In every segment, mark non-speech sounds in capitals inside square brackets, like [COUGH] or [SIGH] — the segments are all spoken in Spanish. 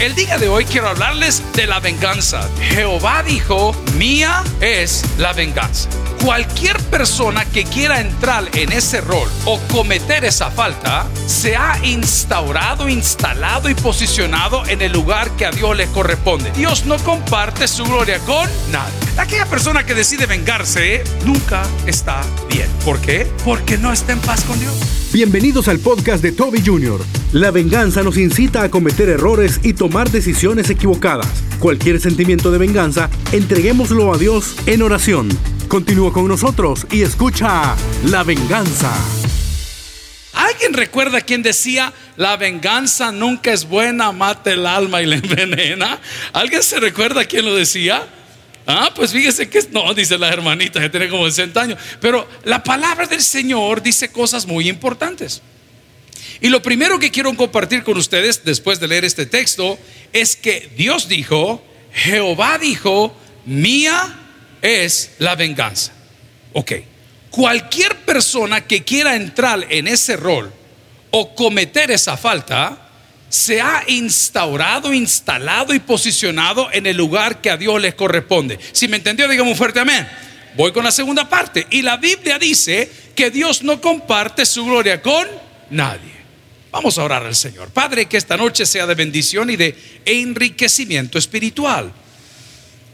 El día de hoy quiero hablarles de la venganza. Jehová dijo, mía es la venganza. Cualquier persona que quiera entrar en ese rol o cometer esa falta, se ha instaurado, instalado y posicionado en el lugar que a Dios le corresponde. Dios no comparte su gloria con nadie. Aquella persona que decide vengarse nunca está bien. ¿Por qué? Porque no está en paz con Dios. Bienvenidos al podcast de Toby Jr. La venganza nos incita a cometer errores y tomar decisiones equivocadas. Cualquier sentimiento de venganza, entreguémoslo a Dios en oración. Continúa con nosotros y escucha La venganza. ¿Alguien recuerda quien decía, la venganza nunca es buena, mata el alma y la envenena? ¿Alguien se recuerda quién lo decía? Ah, pues fíjese que no, dice la hermanita que tiene como 60 años. Pero la palabra del Señor dice cosas muy importantes. Y lo primero que quiero compartir con ustedes después de leer este texto es que Dios dijo, Jehová dijo, mía es la venganza. Ok, cualquier persona que quiera entrar en ese rol o cometer esa falta, se ha instaurado, instalado y posicionado en el lugar que a Dios les corresponde. Si me entendió, digamos un fuerte amén. Voy con la segunda parte. Y la Biblia dice que Dios no comparte su gloria con nadie. Vamos a orar al Señor. Padre, que esta noche sea de bendición y de enriquecimiento espiritual.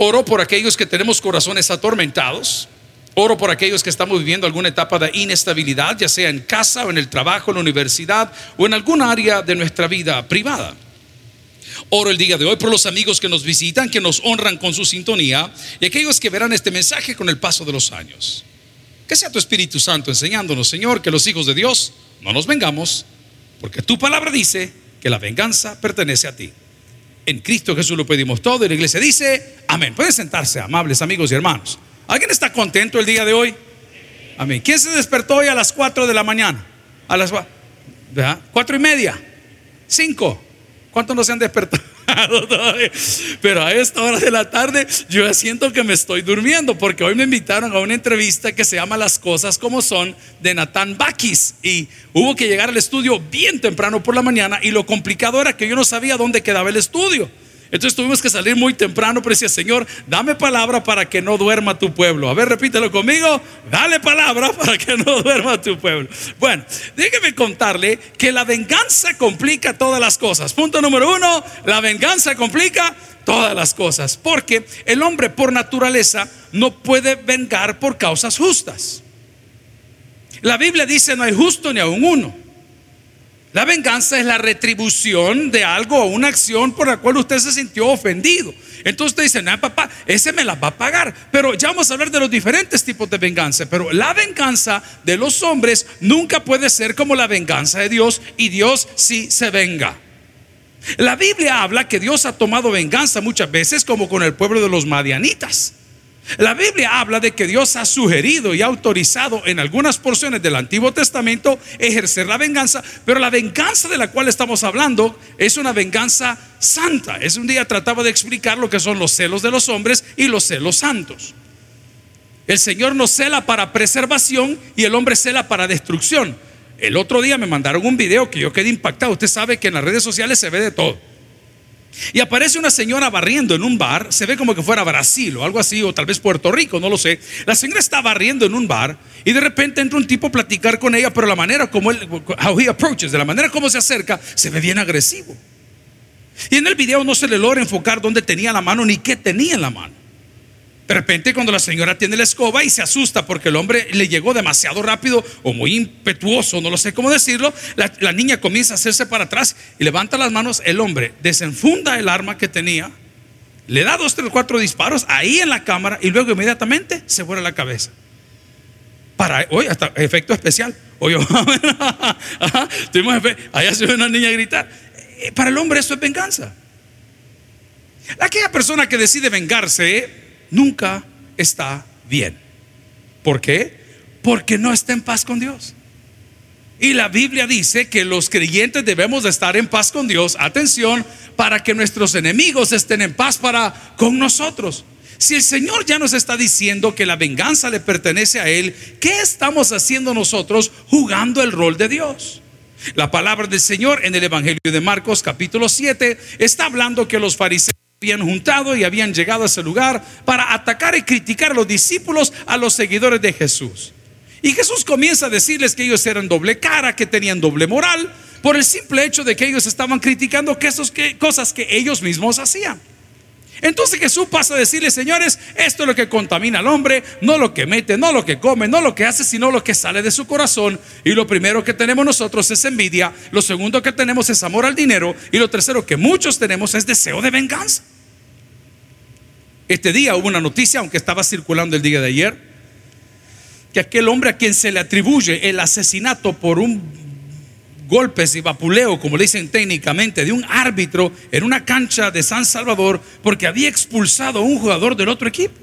Oro por aquellos que tenemos corazones atormentados Oro por aquellos que estamos viviendo alguna etapa de inestabilidad, ya sea en casa o en el trabajo, en la universidad o en alguna área de nuestra vida privada. Oro el día de hoy por los amigos que nos visitan, que nos honran con su sintonía y aquellos que verán este mensaje con el paso de los años. Que sea tu Espíritu Santo enseñándonos, Señor, que los hijos de Dios no nos vengamos, porque tu palabra dice que la venganza pertenece a ti. En Cristo Jesús lo pedimos todo y la iglesia dice, amén. Pueden sentarse, amables amigos y hermanos. ¿Alguien está contento el día de hoy? Amén. ¿Quién se despertó hoy a las 4 de la mañana? A las cuatro y media, cinco. ¿Cuántos no se han despertado? [LAUGHS] Pero a esta hora de la tarde yo siento que me estoy durmiendo porque hoy me invitaron a una entrevista que se llama Las cosas como son de Natán Bakis y hubo que llegar al estudio bien temprano por la mañana y lo complicado era que yo no sabía dónde quedaba el estudio. Entonces tuvimos que salir muy temprano, pero decía, Señor, dame palabra para que no duerma tu pueblo. A ver, repítelo conmigo, dale palabra para que no duerma tu pueblo. Bueno, déjeme contarle que la venganza complica todas las cosas. Punto número uno, la venganza complica todas las cosas, porque el hombre por naturaleza no puede vengar por causas justas. La Biblia dice, no hay justo ni aun uno. La venganza es la retribución de algo o una acción por la cual usted se sintió ofendido. Entonces usted dice, no, papá, ese me la va a pagar. Pero ya vamos a hablar de los diferentes tipos de venganza. Pero la venganza de los hombres nunca puede ser como la venganza de Dios y Dios sí se venga. La Biblia habla que Dios ha tomado venganza muchas veces como con el pueblo de los madianitas. La Biblia habla de que Dios ha sugerido y autorizado en algunas porciones del Antiguo Testamento ejercer la venganza, pero la venganza de la cual estamos hablando es una venganza santa. Es un día trataba de explicar lo que son los celos de los hombres y los celos santos. El Señor nos cela para preservación y el hombre cela para destrucción. El otro día me mandaron un video que yo quedé impactado. Usted sabe que en las redes sociales se ve de todo. Y aparece una señora barriendo en un bar, se ve como que fuera Brasil o algo así, o tal vez Puerto Rico, no lo sé. La señora está barriendo en un bar y de repente entra un tipo a platicar con ella, pero la manera como él, how he approaches, de la manera como se acerca, se ve bien agresivo. Y en el video no se le logra enfocar dónde tenía la mano ni qué tenía en la mano. De repente cuando la señora tiene la escoba y se asusta porque el hombre le llegó demasiado rápido o muy impetuoso, no lo sé cómo decirlo, la, niña comienza a hacerse para atrás y levanta las manos, el hombre desenfunda el arma que tenía, le da dos, tres, cuatro disparos ahí en la cámara y luego inmediatamente se vuela la cabeza. Para, hoy hasta efecto especial. Oye, [LAUGHS] tuvimos allá se ve una niña gritar. Eh, para el hombre eso es venganza. Aquella persona que decide vengarse nunca está bien. ¿Por qué? Porque no está en paz con Dios. Y la Biblia dice que los creyentes debemos de estar en paz con Dios, atención, para que nuestros enemigos estén en paz para con nosotros. Si el Señor ya nos está diciendo que la venganza le pertenece a Él, ¿qué estamos haciendo nosotros jugando el rol de Dios? La palabra del Señor en el Evangelio de Marcos capítulo 7 está hablando que los fariseos habían juntado y habían llegado a ese lugar para atacar y criticar a los discípulos, a los seguidores de Jesús. Y Jesús comienza a decirles que ellos eran doble cara, que tenían doble moral, por el simple hecho de que ellos estaban criticando que esos, cosas que ellos mismos hacían. Entonces Jesús pasa a decirle, señores, esto es lo que contamina al hombre, no lo que mete, no lo que come, no lo que hace, sino lo que sale de su corazón. Y lo primero que tenemos nosotros es envidia, lo segundo que tenemos es amor al dinero y lo tercero que muchos tenemos es deseo de venganza. Este día hubo una noticia, aunque estaba circulando el día de ayer, que aquel hombre a quien se le atribuye el asesinato por un golpes y vapuleo, como le dicen técnicamente, de un árbitro en una cancha de San Salvador porque había expulsado a un jugador del otro equipo.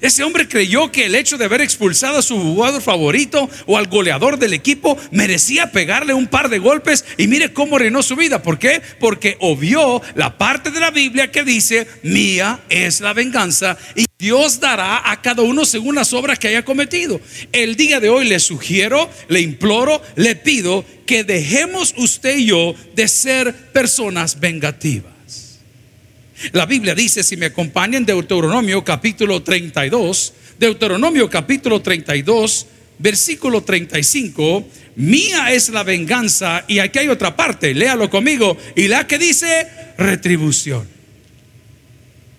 Ese hombre creyó que el hecho de haber expulsado a su jugador favorito o al goleador del equipo merecía pegarle un par de golpes y mire cómo reinó su vida. ¿Por qué? Porque obvió la parte de la Biblia que dice, mía es la venganza y Dios dará a cada uno según las obras que haya cometido. El día de hoy le sugiero, le imploro, le pido que dejemos usted y yo de ser personas vengativas. La Biblia dice, si me acompañan, Deuteronomio capítulo 32, Deuteronomio capítulo 32, versículo 35, mía es la venganza y aquí hay otra parte, léalo conmigo, y la que dice retribución.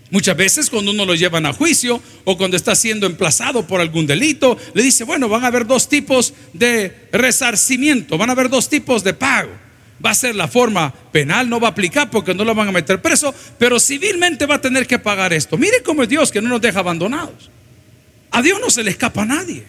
Muchas veces cuando uno lo llevan a juicio o cuando está siendo emplazado por algún delito, le dice, bueno, van a haber dos tipos de resarcimiento, van a haber dos tipos de pago va a ser la forma penal, no va a aplicar porque no lo van a meter preso, pero civilmente va a tener que pagar esto. Mire cómo es Dios que no nos deja abandonados. A Dios no se le escapa a nadie.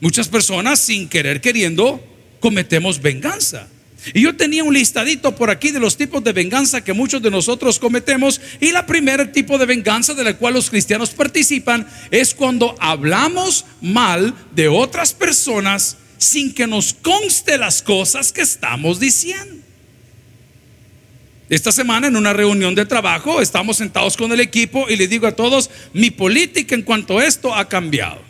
Muchas personas sin querer queriendo cometemos venganza. Y yo tenía un listadito por aquí de los tipos de venganza que muchos de nosotros cometemos. Y la primer tipo de venganza de la cual los cristianos participan es cuando hablamos mal de otras personas sin que nos conste las cosas que estamos diciendo. Esta semana en una reunión de trabajo estamos sentados con el equipo y le digo a todos, mi política en cuanto a esto ha cambiado.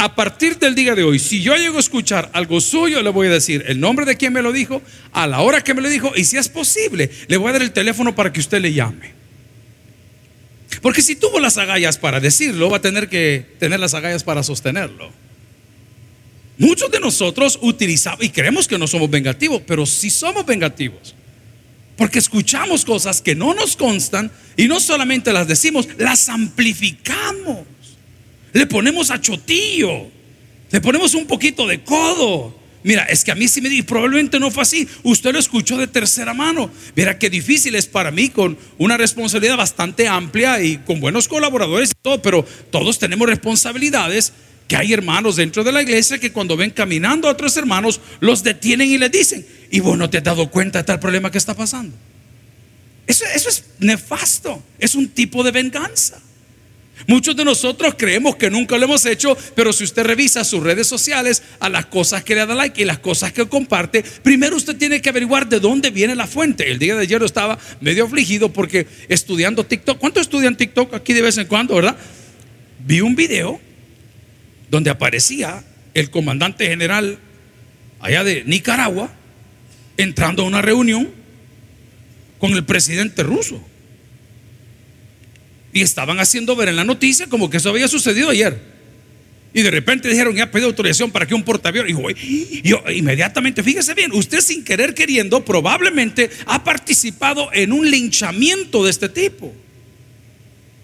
A partir del día de hoy, si yo llego a escuchar algo suyo, le voy a decir el nombre de quien me lo dijo, a la hora que me lo dijo y si es posible, le voy a dar el teléfono para que usted le llame. Porque si tuvo las agallas para decirlo, va a tener que tener las agallas para sostenerlo. Muchos de nosotros utilizamos y creemos que no somos vengativos, pero sí somos vengativos. Porque escuchamos cosas que no nos constan y no solamente las decimos, las amplificamos. Le ponemos a chotillo, le ponemos un poquito de codo. Mira, es que a mí sí me dice, probablemente no fue así. Usted lo escuchó de tercera mano. Mira qué difícil es para mí con una responsabilidad bastante amplia y con buenos colaboradores y todo, pero todos tenemos responsabilidades que hay hermanos dentro de la iglesia que cuando ven caminando a otros hermanos, los detienen y les dicen, y vos no te has dado cuenta de tal problema que está pasando. Eso es nefasto, es un tipo de venganza. Muchos de nosotros creemos que nunca lo hemos hecho, pero si usted revisa sus redes sociales, a las cosas que le da like y las cosas que comparte, primero usted tiene que averiguar de dónde viene la fuente. El día de ayer estaba medio afligido porque estudiando TikTok, ¿cuántos estudian TikTok aquí de vez en cuando, verdad? Vi un video donde aparecía el comandante general allá de Nicaragua entrando a una reunión con el presidente ruso. Y estaban haciendo ver en la noticia como que eso había sucedido ayer. Y de repente dijeron, ya pedido autorización para que un portaaviones. Y yo, inmediatamente, fíjese bien, usted sin querer queriendo probablemente ha participado en un linchamiento de este tipo.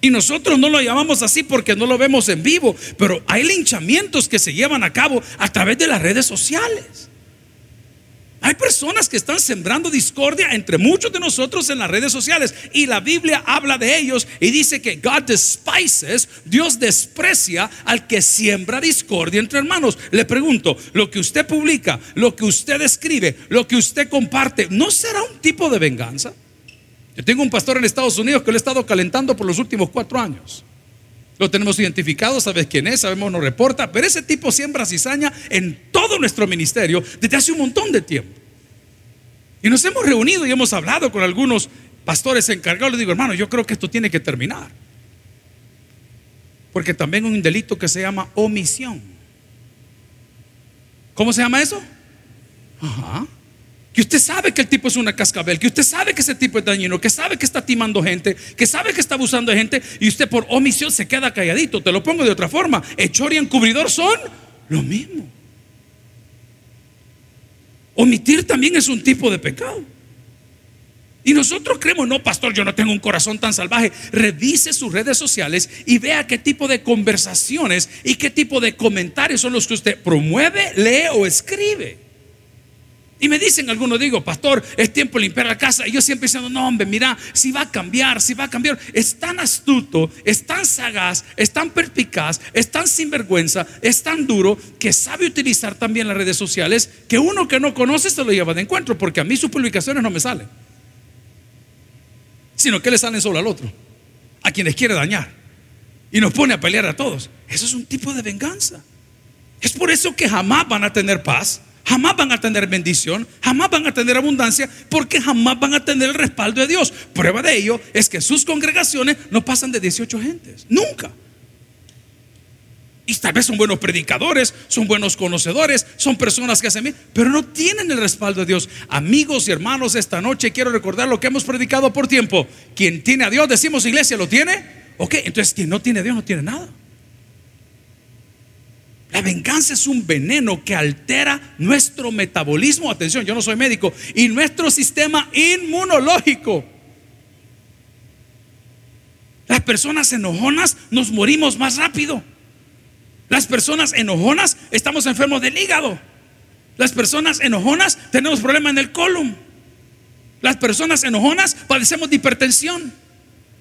Y nosotros no lo llamamos así porque no lo vemos en vivo, pero hay linchamientos que se llevan a cabo a través de las redes sociales. Hay personas que están sembrando discordia entre muchos de nosotros en las redes sociales y la Biblia habla de ellos y dice que God despises, Dios desprecia al que siembra discordia entre hermanos. Le pregunto, lo que usted publica, lo que usted escribe, lo que usted comparte, ¿no será un tipo de venganza? Yo tengo un pastor en Estados Unidos que lo he estado calentando por los últimos cuatro años. Lo tenemos identificado, sabes quién es, sabemos, nos reporta, pero ese tipo siembra cizaña en todo nuestro ministerio desde hace un montón de tiempo. Y nos hemos reunido y hemos hablado con algunos pastores encargados. Les digo, hermano, yo creo que esto tiene que terminar. Porque también hay un delito que se llama omisión. ¿Cómo se llama eso? Ajá. Que usted sabe que el tipo es una cascabel, que usted sabe que ese tipo es dañino, que sabe que está timando gente, que sabe que está abusando de gente y usted por omisión se queda calladito. Te lo pongo de otra forma. Hechor y encubridor son lo mismo. Omitir también es un tipo de pecado. Y nosotros creemos, no, pastor, yo no tengo un corazón tan salvaje. Revise sus redes sociales y vea qué tipo de conversaciones y qué tipo de comentarios son los que usted promueve, lee o escribe. Y me dicen algunos, digo, pastor, es tiempo de limpiar la casa. Y yo siempre diciendo, no, hombre, mira, si va a cambiar, si va a cambiar. Es tan astuto, es tan sagaz, es tan perspicaz, es tan sinvergüenza, es tan duro que sabe utilizar también las redes sociales que uno que no conoce se lo lleva de encuentro, porque a mí sus publicaciones no me salen. Sino que le salen solo al otro, a quienes quiere dañar. Y nos pone a pelear a todos. Eso es un tipo de venganza. Es por eso que jamás van a tener paz jamás van a tener bendición, jamás van a tener abundancia, porque jamás van a tener el respaldo de Dios. Prueba de ello es que sus congregaciones no pasan de 18 gentes, nunca. Y tal vez son buenos predicadores, son buenos conocedores, son personas que hacen bien, pero no tienen el respaldo de Dios. Amigos y hermanos, esta noche quiero recordar lo que hemos predicado por tiempo. Quien tiene a Dios, decimos iglesia, ¿lo tiene? Ok, entonces quien no tiene a Dios no tiene nada. La venganza es un veneno que altera nuestro metabolismo, atención, yo no soy médico, y nuestro sistema inmunológico. Las personas enojonas nos morimos más rápido. Las personas enojonas estamos enfermos del hígado. Las personas enojonas tenemos problemas en el colon. Las personas enojonas padecemos de hipertensión.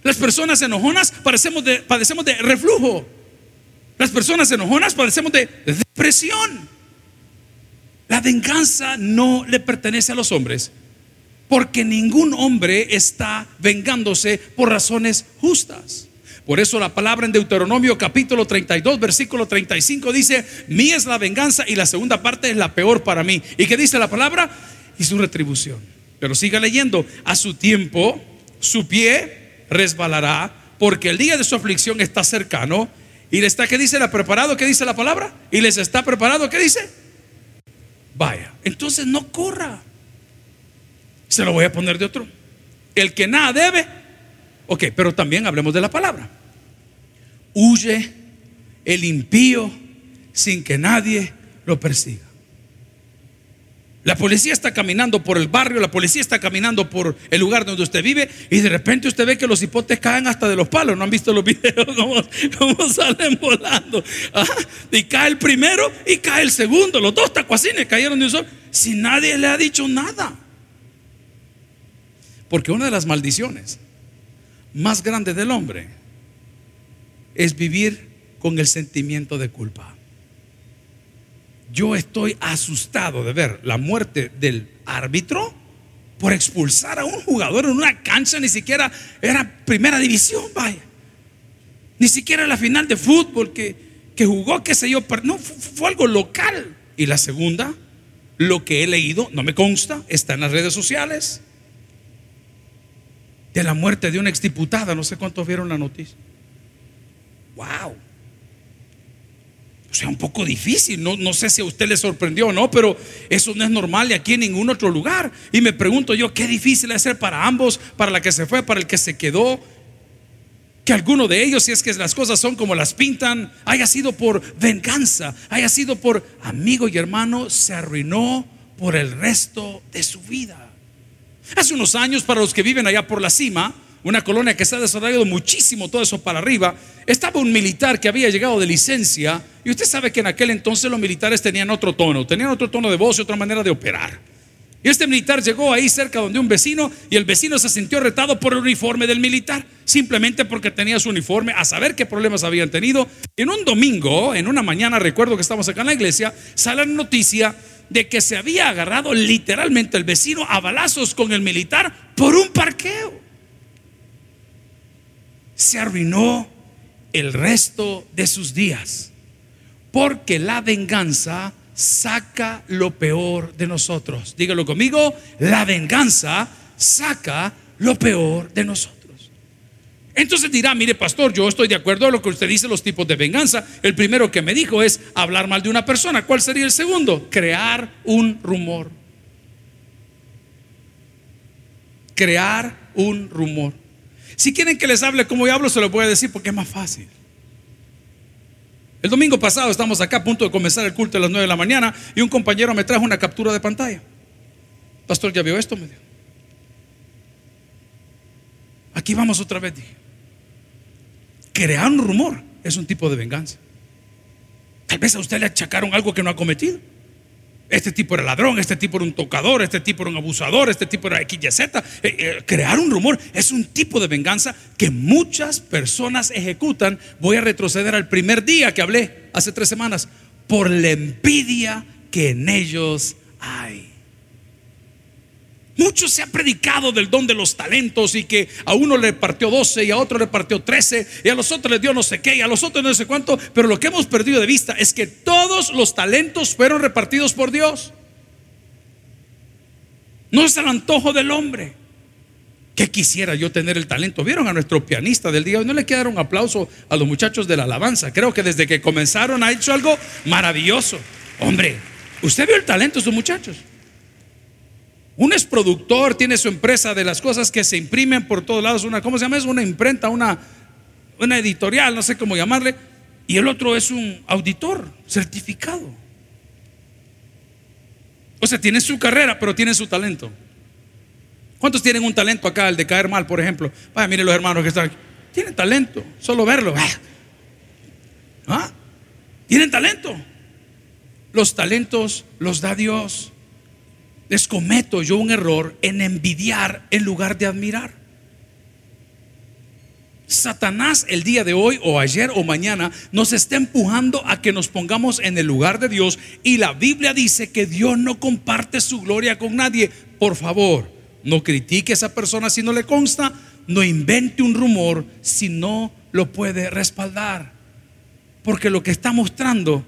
Las personas enojonas padecemos de, padecemos de reflujo. Las personas enojonas padecemos de depresión. La venganza no le pertenece a los hombres, porque ningún hombre está vengándose por razones justas. Por eso la palabra en Deuteronomio capítulo 32, versículo 35 dice, mía es la venganza y la segunda parte es la peor para mí. ¿Y qué dice la palabra? Y su retribución. Pero siga leyendo, a su tiempo su pie resbalará, porque el día de su aflicción está cercano y le está, ¿qué dice? ¿La preparado? ¿Qué dice la palabra? Y les está preparado, ¿qué dice? Vaya, entonces no corra. Se lo voy a poner de otro. El que nada debe. Ok, pero también hablemos de la palabra. Huye el impío sin que nadie lo persiga. La policía está caminando por el barrio, la policía está caminando por el lugar donde usted vive y de repente usted ve que los hipotes caen hasta de los palos. ¿No han visto los [LAUGHS] videos cómo, salen volando? Y cae el primero y cae el segundo. Los dos tacuacines cayeron de un sol sin nadie le ha dicho nada. Porque una de las maldiciones más grandes del hombre es vivir con el sentimiento de culpa. Yo estoy asustado de ver la muerte del árbitro por expulsar a un jugador en una cancha, ni siquiera era primera división, vaya. Ni siquiera la final de fútbol que, que jugó, qué sé yo, no, fue, algo local. Y la segunda, lo que he leído, no me consta, está en las redes sociales, de la muerte de una exdiputada, no sé cuántos vieron la noticia. ¡Wow! O sea, un poco difícil, no, no sé si a usted le sorprendió o no, pero eso no es normal y aquí en ningún otro lugar. Y me pregunto yo, qué difícil es ser para ambos, para la que se fue, para el que se quedó. Que alguno de ellos, si es que las cosas son como las pintan, haya sido por venganza, haya sido por amigo y hermano, se arruinó por el resto de su vida. Hace unos años, para los que viven allá por la cima, una colonia que se ha desarrollado muchísimo todo eso para arriba, estaba un militar que había llegado de licencia y usted sabe que en aquel entonces los militares tenían otro tono, tenían otro tono de voz y otra manera de operar. Y este militar llegó ahí cerca donde un vecino y el vecino se sintió retado por el uniforme del militar, simplemente porque tenía su uniforme, a saber qué problemas habían tenido. En un domingo, en una mañana, recuerdo que estamos acá en la iglesia, sale la noticia de que se había agarrado literalmente el vecino a balazos con el militar por un parqueo se arruinó el resto de sus días. Porque la venganza saca lo peor de nosotros. Dígalo conmigo, la venganza saca lo peor de nosotros. Entonces dirá, mire pastor, yo estoy de acuerdo a lo que usted dice, los tipos de venganza. El primero que me dijo es hablar mal de una persona. ¿Cuál sería el segundo? Crear un rumor. Crear un rumor. Si quieren que les hable como yo hablo, se lo voy a decir porque es más fácil. El domingo pasado estamos acá a punto de comenzar el culto a las 9 de la mañana y un compañero me trajo una captura de pantalla. Pastor, ¿ya vio esto? Me dijo. Aquí vamos otra vez, dije. Crear un rumor es un tipo de venganza. Tal vez a usted le achacaron algo que no ha cometido. Este tipo era ladrón, este tipo era un tocador, este tipo era un abusador, este tipo era XYZ. Eh, eh, crear un rumor es un tipo de venganza que muchas personas ejecutan. Voy a retroceder al primer día que hablé hace tres semanas por la envidia que en ellos hay. Mucho se ha predicado del don de los talentos y que a uno le partió 12 y a otro le partió 13 y a los otros le dio no sé qué y a los otros no sé cuánto, pero lo que hemos perdido de vista es que todos los talentos fueron repartidos por Dios. No es el antojo del hombre. Que quisiera yo tener el talento? ¿Vieron a nuestro pianista del día? ¿No le quedaron aplauso a los muchachos de la alabanza? Creo que desde que comenzaron ha hecho algo maravilloso. Hombre, ¿usted vio el talento de esos muchachos? Uno es productor, tiene su empresa de las cosas que se imprimen por todos lados. Una, ¿cómo se llama? Es una imprenta, una, una editorial, no sé cómo llamarle. Y el otro es un auditor certificado. O sea, tiene su carrera, pero tiene su talento. ¿Cuántos tienen un talento acá, el de caer mal, por ejemplo? Vaya, miren los hermanos que están aquí. Tienen talento, solo verlo. ¿Ah? Tienen talento. Los talentos los da Dios les cometo yo un error en envidiar en lugar de admirar. Satanás el día de hoy o ayer o mañana nos está empujando a que nos pongamos en el lugar de Dios y la Biblia dice que Dios no comparte su gloria con nadie. Por favor, no critique a esa persona si no le consta, no invente un rumor si no lo puede respaldar. Porque lo que está mostrando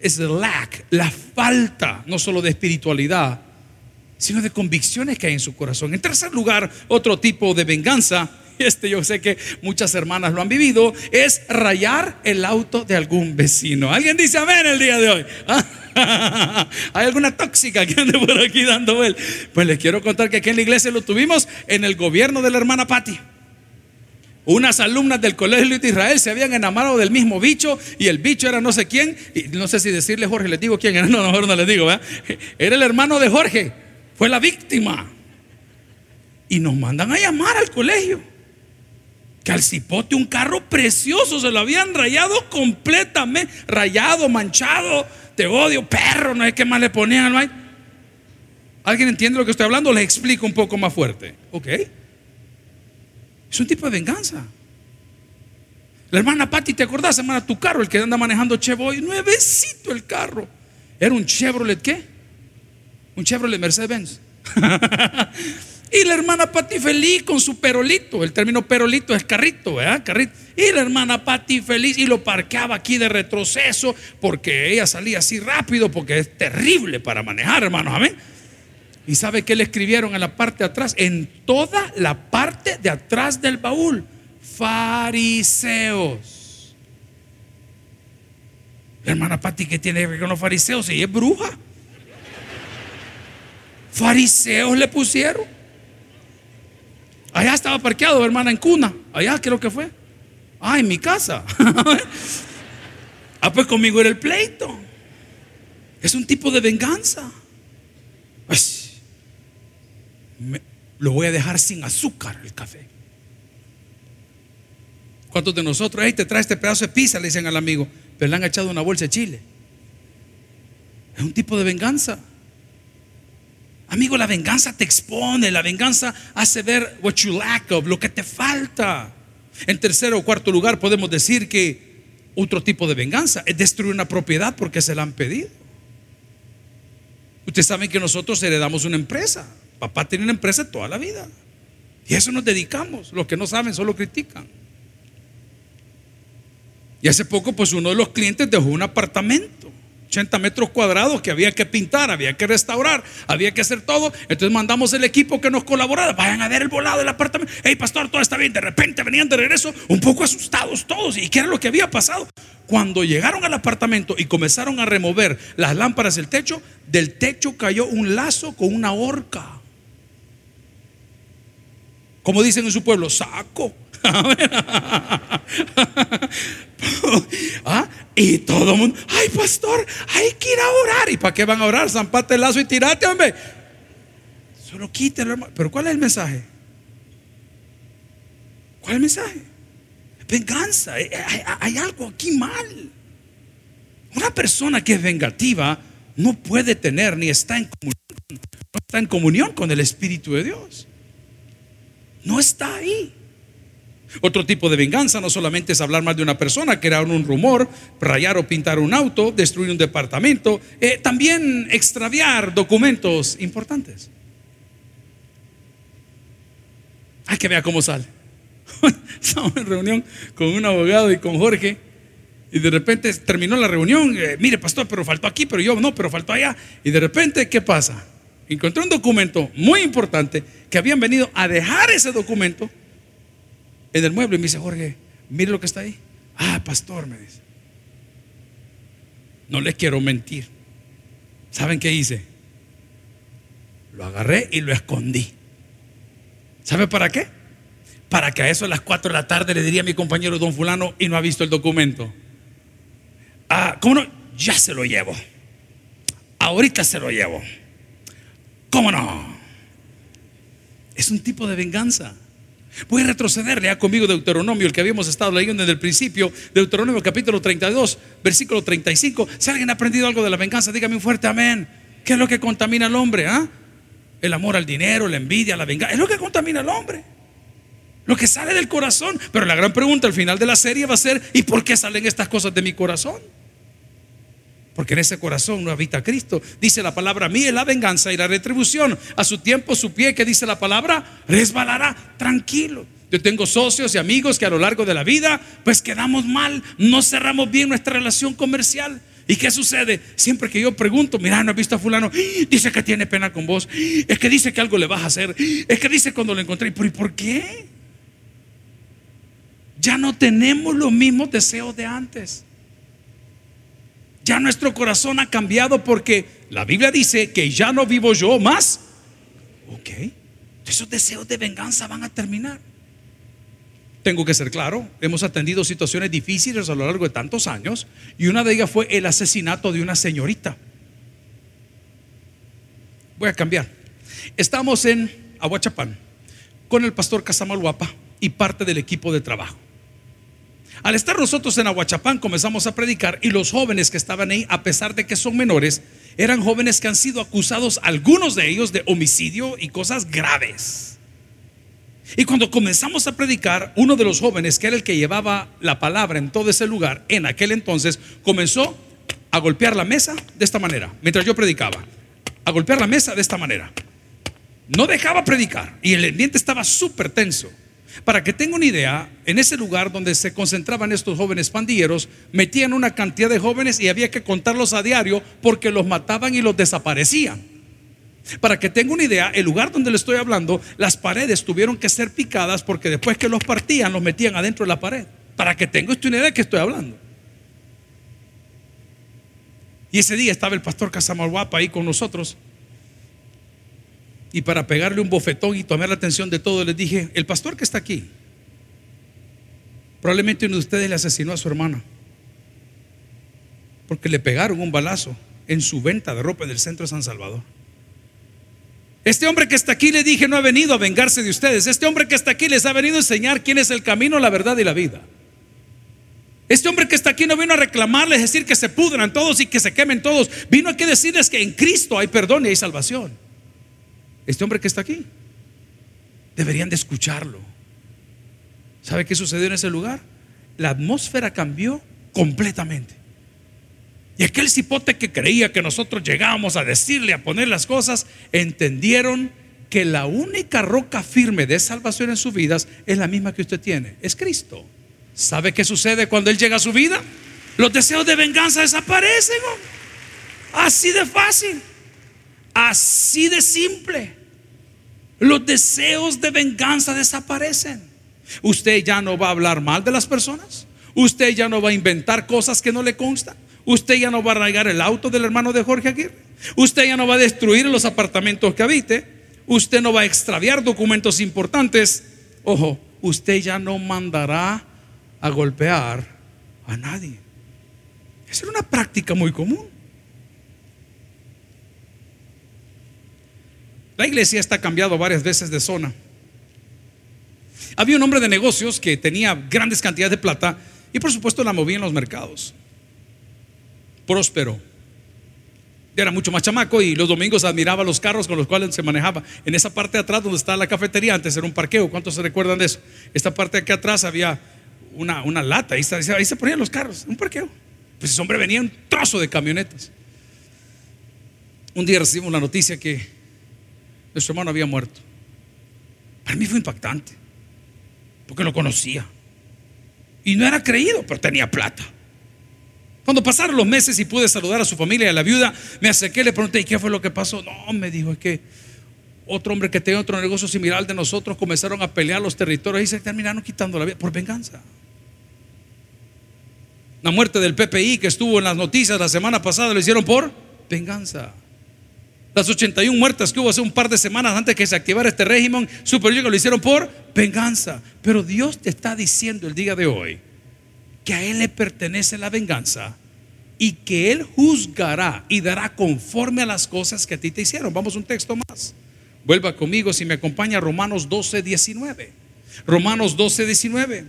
es el lack, la falta, no solo de espiritualidad, sino de convicciones que hay en su corazón. En tercer lugar, otro tipo de venganza, [LAUGHS] este yo sé que muchas hermanas lo han vivido, es rayar el auto de algún vecino. ¿Alguien dice amén el día de hoy? [LAUGHS] ¿Hay alguna tóxica que ande por aquí dando él? Pues les quiero contar que aquí en la iglesia lo tuvimos en el gobierno de la hermana Patti. Unas alumnas del colegio de Israel se habían enamorado del mismo bicho y el bicho era no sé quién, y no sé si decirle Jorge, les digo quién era, [LAUGHS] no, mejor no les digo, era el hermano de Jorge fue la víctima. Y nos mandan a llamar al colegio. Que al cipote un carro precioso se lo habían rayado completamente, rayado, manchado. Te odio, perro, no hay que más le ponían al ¿Alguien entiende lo que estoy hablando? Les explico un poco más fuerte. ¿Ok? Es un tipo de venganza. La hermana Patti, ¿te acordás, hermana? Tu carro, el que anda manejando Chevrolet, nuevecito el carro. Era un Chevrolet, ¿qué? Un Chevrolet Mercedes-Benz. [LAUGHS] y la hermana Patti feliz con su perolito. El término perolito es carrito, ¿verdad? Carrito. Y la hermana Patti feliz y lo parqueaba aquí de retroceso porque ella salía así rápido porque es terrible para manejar, hermanos. Amén. ¿Y sabe qué le escribieron en la parte de atrás? En toda la parte de atrás del baúl. Fariseos. La hermana Patti que tiene que ver con los fariseos, ella es bruja. Fariseos le pusieron. Allá estaba parqueado, hermana, en cuna. Allá creo que fue. Ah, en mi casa. [LAUGHS] ah, pues conmigo era el pleito. Es un tipo de venganza. Pues, lo voy a dejar sin azúcar el café. ¿Cuántos de nosotros, ahí te trae este pedazo de pizza? Le dicen al amigo, pero le han echado una bolsa de chile. Es un tipo de venganza. Amigo, la venganza te expone, la venganza hace ver what you lack of, lo que te falta. En tercer o cuarto lugar podemos decir que otro tipo de venganza es destruir una propiedad porque se la han pedido. Ustedes saben que nosotros heredamos una empresa. Papá tiene una empresa toda la vida. Y a eso nos dedicamos. Los que no saben solo critican. Y hace poco, pues uno de los clientes dejó un apartamento 80 metros cuadrados que había que pintar, había que restaurar, había que hacer todo. Entonces mandamos el equipo que nos colaborara. Vayan a ver el volado del apartamento. Hey, pastor, todo está bien. De repente venían de regreso un poco asustados todos. ¿Y qué era lo que había pasado? Cuando llegaron al apartamento y comenzaron a remover las lámparas del techo, del techo cayó un lazo con una horca. Como dicen en su pueblo, saco. [LAUGHS] ¿Ah? Y todo el mundo, ay pastor, hay que ir a orar. ¿Y para qué van a orar? Zampate el lazo y tirate, hombre. Solo quítelo, hermano. Pero ¿cuál es el mensaje? ¿Cuál es el mensaje? Venganza. Hay, hay algo aquí mal. Una persona que es vengativa no puede tener ni está en comunión, no está en comunión con el Espíritu de Dios. No está ahí. Otro tipo de venganza no solamente es hablar mal de una persona, crear un rumor, rayar o pintar un auto, destruir un departamento, eh, también extraviar documentos importantes. Hay que ver cómo sale. [LAUGHS] Estamos en reunión con un abogado y con Jorge y de repente terminó la reunión, eh, mire pastor, pero faltó aquí, pero yo no, pero faltó allá. Y de repente, ¿qué pasa? Encontré un documento muy importante que habían venido a dejar ese documento en el mueble y me dice, Jorge, mire lo que está ahí. Ah, pastor, me dice. No les quiero mentir. ¿Saben qué hice? Lo agarré y lo escondí. ¿Sabe para qué? Para que a eso a las 4 de la tarde le diría a mi compañero don fulano y no ha visto el documento. Ah, ¿cómo no? Ya se lo llevo. Ahorita se lo llevo. ¿Cómo no? Es un tipo de venganza. Voy a retroceder, lea conmigo Deuteronomio, el que habíamos estado leyendo desde el principio, Deuteronomio capítulo 32, versículo 35. Si alguien ha aprendido algo de la venganza, dígame un fuerte amén. ¿Qué es lo que contamina al hombre? Ah? El amor al dinero, la envidia, la venganza. Es lo que contamina al hombre. Lo que sale del corazón. Pero la gran pregunta al final de la serie va a ser, ¿y por qué salen estas cosas de mi corazón? Porque en ese corazón no habita Cristo. Dice la palabra, mí es la venganza y la retribución. A su tiempo su pie, que dice la palabra, resbalará tranquilo. Yo tengo socios y amigos que a lo largo de la vida, pues quedamos mal, no cerramos bien nuestra relación comercial. ¿Y qué sucede? Siempre que yo pregunto, mira, no he visto a fulano, dice que tiene pena con vos, es que dice que algo le vas a hacer, es que dice cuando lo encontré, ¿y por qué? Ya no tenemos los mismos deseos de antes. Ya nuestro corazón ha cambiado porque la Biblia dice que ya no vivo yo más. Ok. Esos deseos de venganza van a terminar. Tengo que ser claro, hemos atendido situaciones difíciles a lo largo de tantos años y una de ellas fue el asesinato de una señorita. Voy a cambiar. Estamos en Aguachapán con el pastor Casamaluapa y parte del equipo de trabajo. Al estar nosotros en Aguachapán comenzamos a predicar y los jóvenes que estaban ahí, a pesar de que son menores, eran jóvenes que han sido acusados, algunos de ellos, de homicidio y cosas graves. Y cuando comenzamos a predicar, uno de los jóvenes, que era el que llevaba la palabra en todo ese lugar, en aquel entonces, comenzó a golpear la mesa de esta manera, mientras yo predicaba, a golpear la mesa de esta manera. No dejaba predicar y el ambiente estaba súper tenso. Para que tenga una idea, en ese lugar donde se concentraban estos jóvenes pandilleros, metían una cantidad de jóvenes y había que contarlos a diario porque los mataban y los desaparecían. Para que tenga una idea, el lugar donde le estoy hablando, las paredes tuvieron que ser picadas porque después que los partían, los metían adentro de la pared. Para que tenga una idea de que estoy hablando. Y ese día estaba el pastor Casamalguapa ahí con nosotros y para pegarle un bofetón y tomar la atención de todos, les dije, el pastor que está aquí, probablemente uno de ustedes le asesinó a su hermano, porque le pegaron un balazo en su venta de ropa del centro de San Salvador. Este hombre que está aquí, le dije, no ha venido a vengarse de ustedes. Este hombre que está aquí les ha venido a enseñar quién es el camino, la verdad y la vida. Este hombre que está aquí no vino a reclamarles, decir que se pudran todos y que se quemen todos. Vino aquí a decirles que en Cristo hay perdón y hay salvación este hombre que está aquí. Deberían de escucharlo. ¿Sabe qué sucedió en ese lugar? La atmósfera cambió completamente. Y aquel cipote que creía que nosotros llegábamos a decirle, a poner las cosas, entendieron que la única roca firme de salvación en sus vidas es la misma que usted tiene, es Cristo. ¿Sabe qué sucede cuando Él llega a su vida? Los deseos de venganza desaparecen. Así de fácil. Así de simple. Los deseos de venganza desaparecen. Usted ya no va a hablar mal de las personas. Usted ya no va a inventar cosas que no le constan. Usted ya no va a arraigar el auto del hermano de Jorge Aguirre. Usted ya no va a destruir los apartamentos que habite. Usted no va a extraviar documentos importantes. Ojo, usted ya no mandará a golpear a nadie. Esa era una práctica muy común. La iglesia está cambiado varias veces de zona. Había un hombre de negocios que tenía grandes cantidades de plata y por supuesto la movía en los mercados. Próspero. Era mucho más chamaco y los domingos admiraba los carros con los cuales se manejaba. En esa parte de atrás donde está la cafetería, antes era un parqueo. ¿Cuántos se recuerdan de eso? Esta parte de aquí atrás había una, una lata. Ahí, ahí se ponían los carros, un parqueo. Pues ese hombre venía un trozo de camionetas. Un día recibimos la noticia que nuestro hermano había muerto. Para mí fue impactante, porque lo conocía. Y no era creído, pero tenía plata. Cuando pasaron los meses y pude saludar a su familia y a la viuda, me acerqué le pregunté, ¿y qué fue lo que pasó? No, me dijo, es que otro hombre que tenía otro negocio similar al de nosotros comenzaron a pelear los territorios y se terminaron quitando la vida por venganza. La muerte del PPI que estuvo en las noticias la semana pasada lo hicieron por venganza. Las 81 muertes que hubo hace un par de semanas antes que se activara este régimen superior lo hicieron por venganza. Pero Dios te está diciendo el día de hoy que a Él le pertenece la venganza y que Él juzgará y dará conforme a las cosas que a ti te hicieron. Vamos a un texto más. Vuelva conmigo si me acompaña Romanos 12, 19. Romanos 12, 19.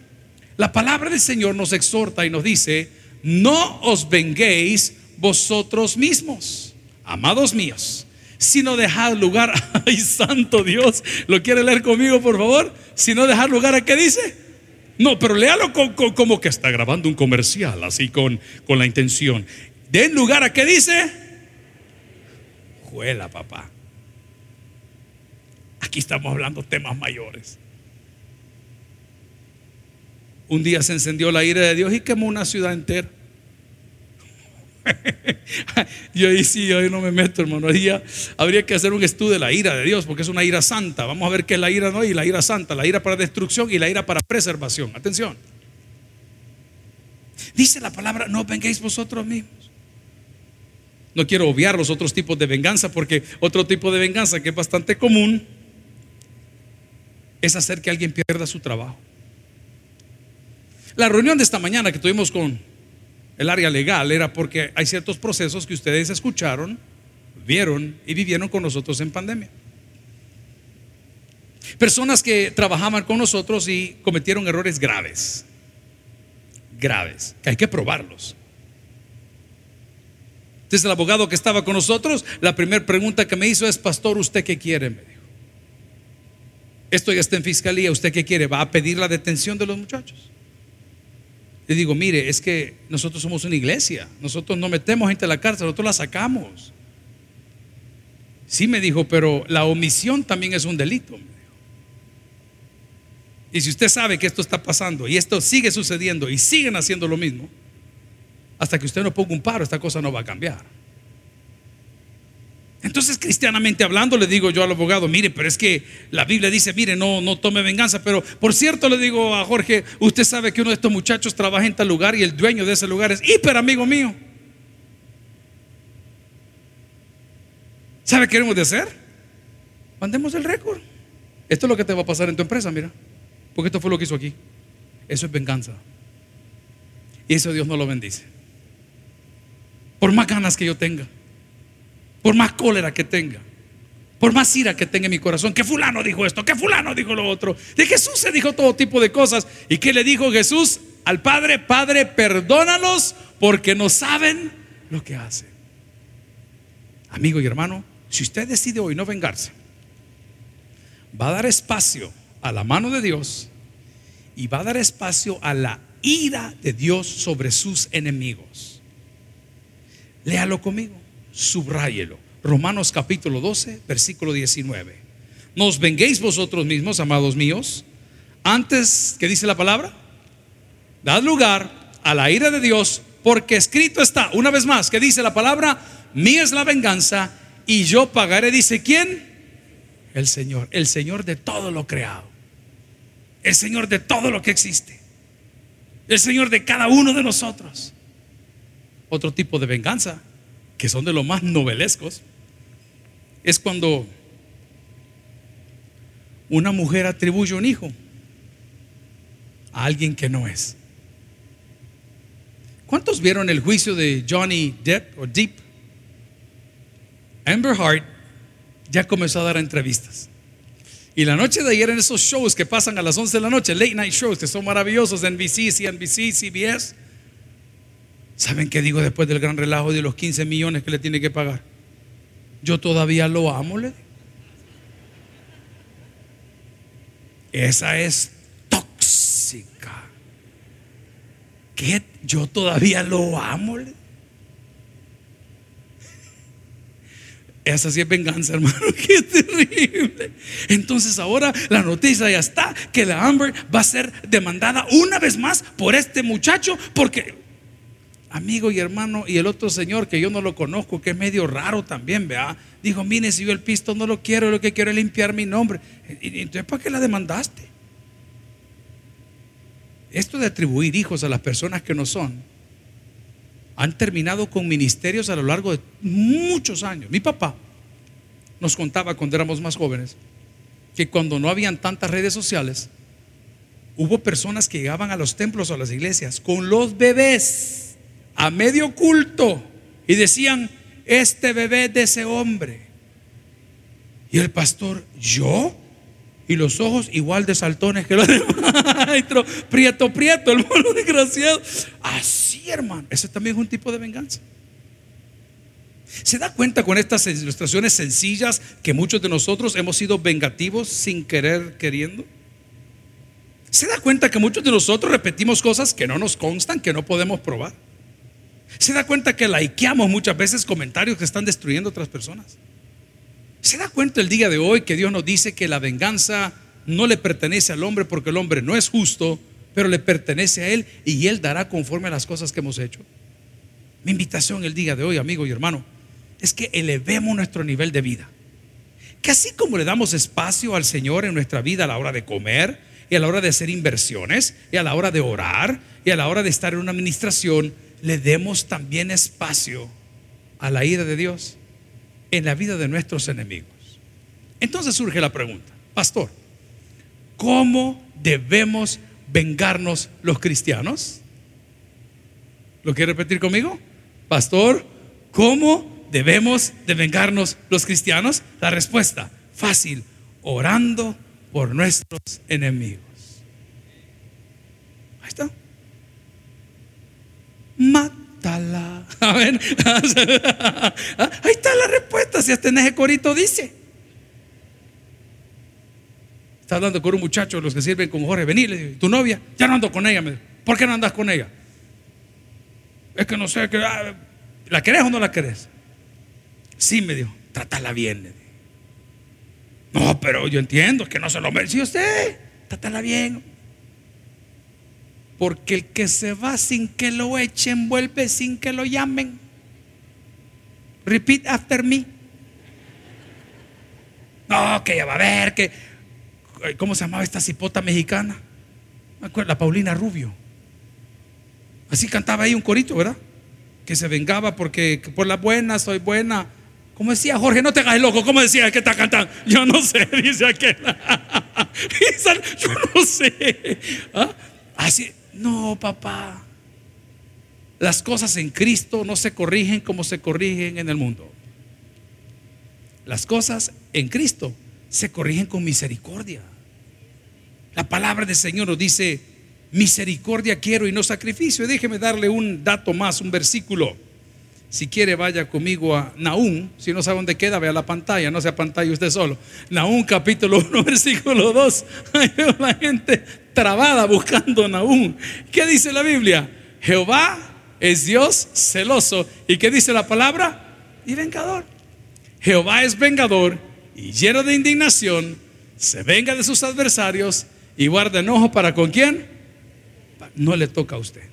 La palabra del Señor nos exhorta y nos dice, no os venguéis vosotros mismos, amados míos sino dejar lugar, [LAUGHS] ay santo Dios, ¿lo quiere leer conmigo por favor? Sino dejar lugar a qué dice. No, pero léalo como que está grabando un comercial, así con, con la intención. Den lugar a qué dice. Juela, papá. Aquí estamos hablando temas mayores. Un día se encendió la ira de Dios y quemó una ciudad entera. [LAUGHS] yo ahí sí, yo no me meto, hermano. Ahí habría que hacer un estudio de la ira de Dios, porque es una ira santa. Vamos a ver qué es la ira no y la ira santa, la ira para destrucción y la ira para preservación. Atención. Dice la palabra, no vengáis vosotros mismos. No quiero obviar los otros tipos de venganza, porque otro tipo de venganza que es bastante común es hacer que alguien pierda su trabajo. La reunión de esta mañana que tuvimos con el área legal era porque hay ciertos procesos que ustedes escucharon, vieron y vivieron con nosotros en pandemia. Personas que trabajaban con nosotros y cometieron errores graves, graves, que hay que probarlos. Entonces el abogado que estaba con nosotros, la primera pregunta que me hizo es, pastor, ¿usted qué quiere? Me dijo. Esto ya está en fiscalía, ¿usted qué quiere? ¿Va a pedir la detención de los muchachos? Le digo, mire, es que nosotros somos una iglesia, nosotros no metemos gente a la cárcel, nosotros la sacamos. Sí me dijo, pero la omisión también es un delito. Y si usted sabe que esto está pasando y esto sigue sucediendo y siguen haciendo lo mismo, hasta que usted no ponga un paro, esta cosa no va a cambiar. Entonces, cristianamente hablando, le digo yo al abogado, mire, pero es que la Biblia dice, mire, no, no tome venganza. Pero por cierto, le digo a Jorge, usted sabe que uno de estos muchachos trabaja en tal lugar y el dueño de ese lugar es hiper amigo mío. ¿Sabe qué queremos de hacer? Mandemos el récord. Esto es lo que te va a pasar en tu empresa, mira. Porque esto fue lo que hizo aquí. Eso es venganza. Y eso Dios no lo bendice. Por más ganas que yo tenga por más cólera que tenga, por más ira que tenga en mi corazón, que fulano dijo esto, que fulano dijo lo otro. De Jesús se dijo todo tipo de cosas. ¿Y qué le dijo Jesús al Padre? Padre, perdónalos porque no saben lo que hacen. Amigo y hermano, si usted decide hoy no vengarse, va a dar espacio a la mano de Dios y va a dar espacio a la ira de Dios sobre sus enemigos. Léalo conmigo subráyelo. Romanos capítulo 12, versículo 19. No os venguéis vosotros mismos, amados míos, antes que dice la palabra, dad lugar a la ira de Dios, porque escrito está, una vez más, que dice la palabra, mía es la venganza y yo pagaré, dice quién? El Señor, el Señor de todo lo creado, el Señor de todo lo que existe, el Señor de cada uno de nosotros. Otro tipo de venganza, que son de los más novelescos, es cuando una mujer atribuye un hijo a alguien que no es. ¿Cuántos vieron el juicio de Johnny Depp o Deep? Amber Hart ya comenzó a dar entrevistas. Y la noche de ayer en esos shows que pasan a las 11 de la noche, late night shows que son maravillosos, NBC, CNBC, CBS, ¿saben qué digo después del gran relajo de los 15 millones que le tiene que pagar? Yo todavía lo amo, le Esa es tóxica. ¿Qué? Yo todavía lo amo. Esa sí es venganza, [LAUGHS] hermano. Qué terrible. Entonces ahora la noticia ya está que la Amber va a ser demandada una vez más por este muchacho porque amigo y hermano y el otro señor que yo no lo conozco, que es medio raro también, vea, dijo, mire, si yo el pisto no lo quiero, lo que quiero es limpiar mi nombre. Y, entonces, ¿para qué la demandaste? Esto de atribuir hijos a las personas que no son, han terminado con ministerios a lo largo de muchos años. Mi papá nos contaba cuando éramos más jóvenes que cuando no habían tantas redes sociales, hubo personas que llegaban a los templos o a las iglesias con los bebés a medio culto y decían, este bebé de ese hombre. Y el pastor, ¿yo? Y los ojos igual de saltones que los [LAUGHS] demás. prieto, prieto, el mono desgraciado. Así, hermano. Ese también es un tipo de venganza. ¿Se da cuenta con estas ilustraciones sencillas que muchos de nosotros hemos sido vengativos sin querer, queriendo? ¿Se da cuenta que muchos de nosotros repetimos cosas que no nos constan, que no podemos probar? Se da cuenta que likeamos muchas veces comentarios que están destruyendo otras personas. Se da cuenta el día de hoy que Dios nos dice que la venganza no le pertenece al hombre porque el hombre no es justo, pero le pertenece a Él y Él dará conforme a las cosas que hemos hecho. Mi invitación el día de hoy, amigo y hermano, es que elevemos nuestro nivel de vida. Que así como le damos espacio al Señor en nuestra vida a la hora de comer y a la hora de hacer inversiones y a la hora de orar y a la hora de estar en una administración, le demos también espacio a la ira de Dios en la vida de nuestros enemigos. Entonces surge la pregunta, pastor, ¿cómo debemos vengarnos los cristianos? ¿Lo quiere repetir conmigo? Pastor, ¿cómo debemos de vengarnos los cristianos? La respuesta, fácil, orando por nuestros enemigos. Ahí está mátala. A ver, [LAUGHS] ahí está la respuesta. Si hasta en ese corito dice. Está hablando con un muchacho, los que sirven como Jorge, vení, le tu novia, ya no ando con ella. ¿Por qué no andas con ella? Es que no sé, que, ah, ¿la querés o no la querés? Sí, me dijo, trátala bien. No, pero yo entiendo que no se lo merece usted, trátala bien. Porque el que se va sin que lo echen, vuelve sin que lo llamen. Repeat after me. No, que ya va a ver, que. ¿Cómo se llamaba esta cipota mexicana? Me acuerdo, la Paulina Rubio. Así cantaba ahí un corito, ¿verdad? Que se vengaba porque por la buena soy buena. Como decía Jorge, no te hagas loco. ¿Cómo decía el que está cantando? Yo no sé, [LAUGHS] dice aquel. [LAUGHS] Yo no sé. ¿Ah? Así, no, papá. Las cosas en Cristo no se corrigen como se corrigen en el mundo. Las cosas en Cristo se corrigen con misericordia. La palabra del Señor nos dice, misericordia quiero y no sacrificio. déjeme darle un dato más, un versículo. Si quiere, vaya conmigo a Naúm. Si no sabe dónde queda, vea la pantalla, no sea pantalla usted solo. Naúm capítulo [LAUGHS] 1, versículo 2. Ahí veo la gente trabada buscando Naúm. ¿Qué dice la Biblia? Jehová es Dios celoso. ¿Y qué dice la palabra? Y vengador. Jehová es vengador y lleno de indignación. Se venga de sus adversarios y guarda enojo para con quién? No le toca a usted.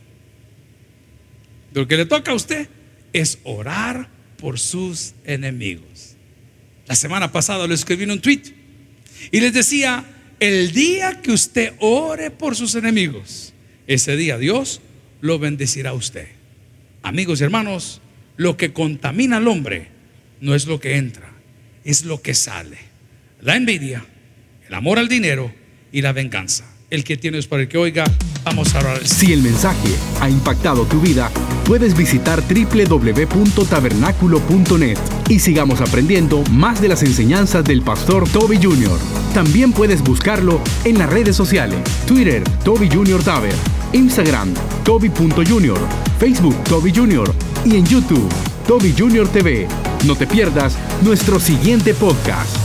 Lo que le toca a usted es orar por sus enemigos. La semana pasada lo escribí en un tweet y les decía, el día que usted ore por sus enemigos, ese día Dios lo bendecirá a usted. Amigos y hermanos, lo que contamina al hombre no es lo que entra, es lo que sale. La envidia, el amor al dinero y la venganza. El que tienes para el que oiga, vamos a orar. Si el mensaje ha impactado tu vida, puedes visitar www.tabernaculo.net y sigamos aprendiendo más de las enseñanzas del pastor Toby Jr. También puedes buscarlo en las redes sociales, Twitter, Toby Jr. Taber, Instagram, Toby.Jr., Facebook, Toby Jr. y en YouTube, Toby Jr. TV. No te pierdas nuestro siguiente podcast.